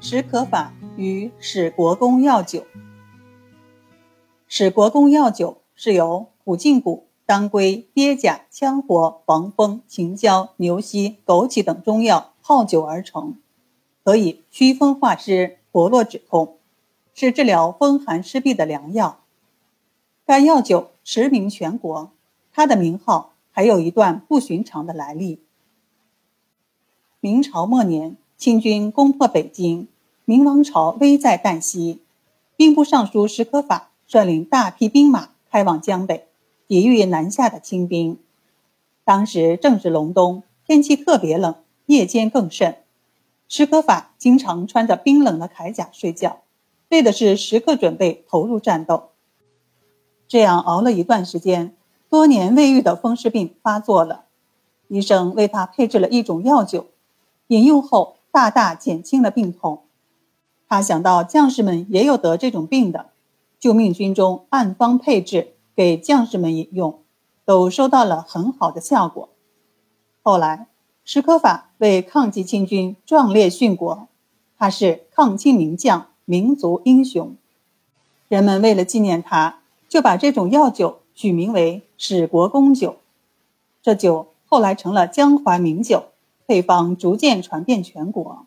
史可法与史国公药酒。史国公药酒是由苦胫骨、当归、鳖甲、羌活、防风、秦椒、牛膝、枸杞等中药泡酒而成，可以祛风化湿、活络止痛，是治疗风寒湿痹的良药。该药酒驰名全国，它的名号还有一段不寻常的来历。明朝末年。清军攻破北京，明王朝危在旦夕。兵部尚书史可法率领大批兵马开往江北，抵御南下的清兵。当时正值隆冬，天气特别冷，夜间更甚。史可法经常穿着冰冷的铠甲睡觉，为的是时刻准备投入战斗。这样熬了一段时间，多年未愈的风湿病发作了。医生为他配制了一种药酒，饮用后。大大减轻了病痛。他想到将士们也有得这种病的，就命军中按方配制给将士们饮用，都收到了很好的效果。后来，史可法为抗击清军壮烈殉国，他是抗清名将、民族英雄。人们为了纪念他，就把这种药酒取名为史国公酒。这酒后来成了江淮名酒。配方逐渐传遍全国。